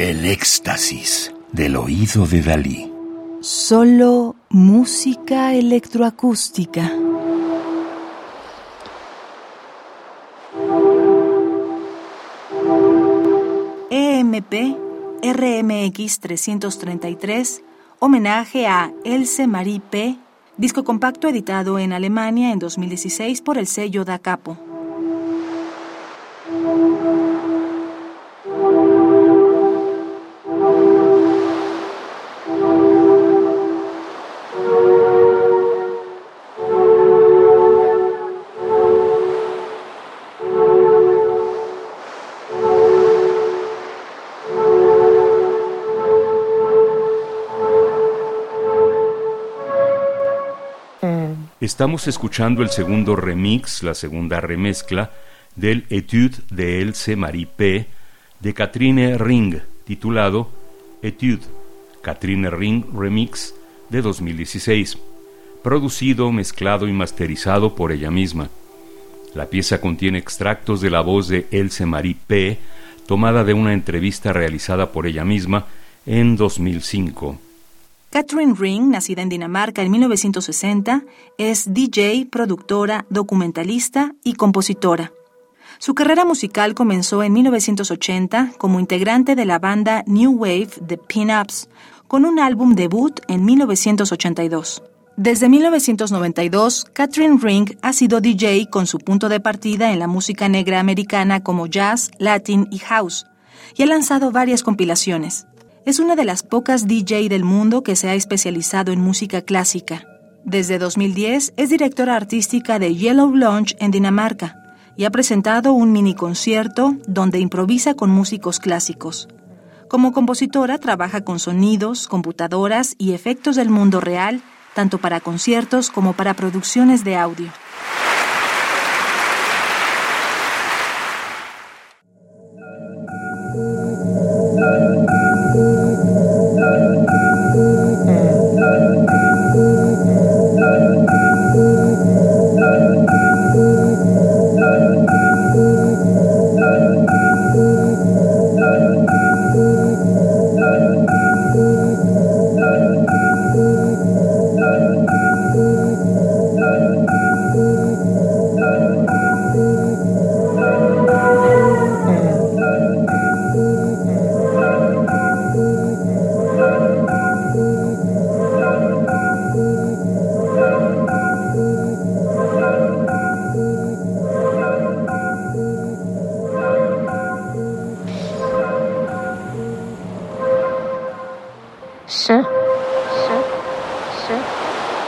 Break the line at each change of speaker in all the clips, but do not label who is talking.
El éxtasis del oído de Dalí.
Solo música electroacústica. EMP RMX 333, homenaje a Else Marie P., disco compacto editado en Alemania en 2016 por el sello Da Capo.
Estamos escuchando el segundo remix, la segunda remezcla del Etude de Else Marie P. de Catherine Ring, titulado Etude, Catherine Ring Remix de 2016, producido, mezclado y masterizado por ella misma. La pieza contiene extractos de la voz de Else Marie P., tomada de una entrevista realizada por ella misma en 2005.
Catherine Ring, nacida en Dinamarca en 1960, es DJ, productora, documentalista y compositora. Su carrera musical comenzó en 1980 como integrante de la banda New Wave The Pin-Ups, con un álbum debut en 1982. Desde 1992, Catherine Ring ha sido DJ con su punto de partida en la música negra americana como jazz, latin y house, y ha lanzado varias compilaciones. Es una de las pocas DJ del mundo que se ha especializado en música clásica. Desde 2010 es directora artística de Yellow Lounge en Dinamarca y ha presentado un mini concierto donde improvisa con músicos clásicos. Como compositora trabaja con sonidos, computadoras y efectos del mundo real, tanto para conciertos como para producciones de audio.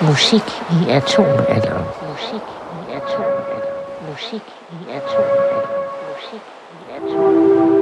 Musik i atomalderen. Musik i atomalderen. Musik i atomalderen. Musik i atomalderen.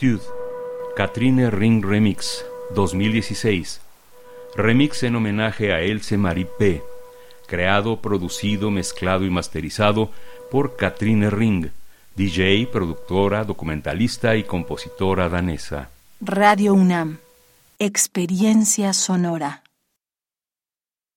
Etude, Katrine Ring Remix 2016. Remix en homenaje a Else Marie P. Creado, producido, mezclado y masterizado por Katrine Ring, DJ, productora, documentalista y compositora danesa.
Radio UNAM. Experiencia sonora.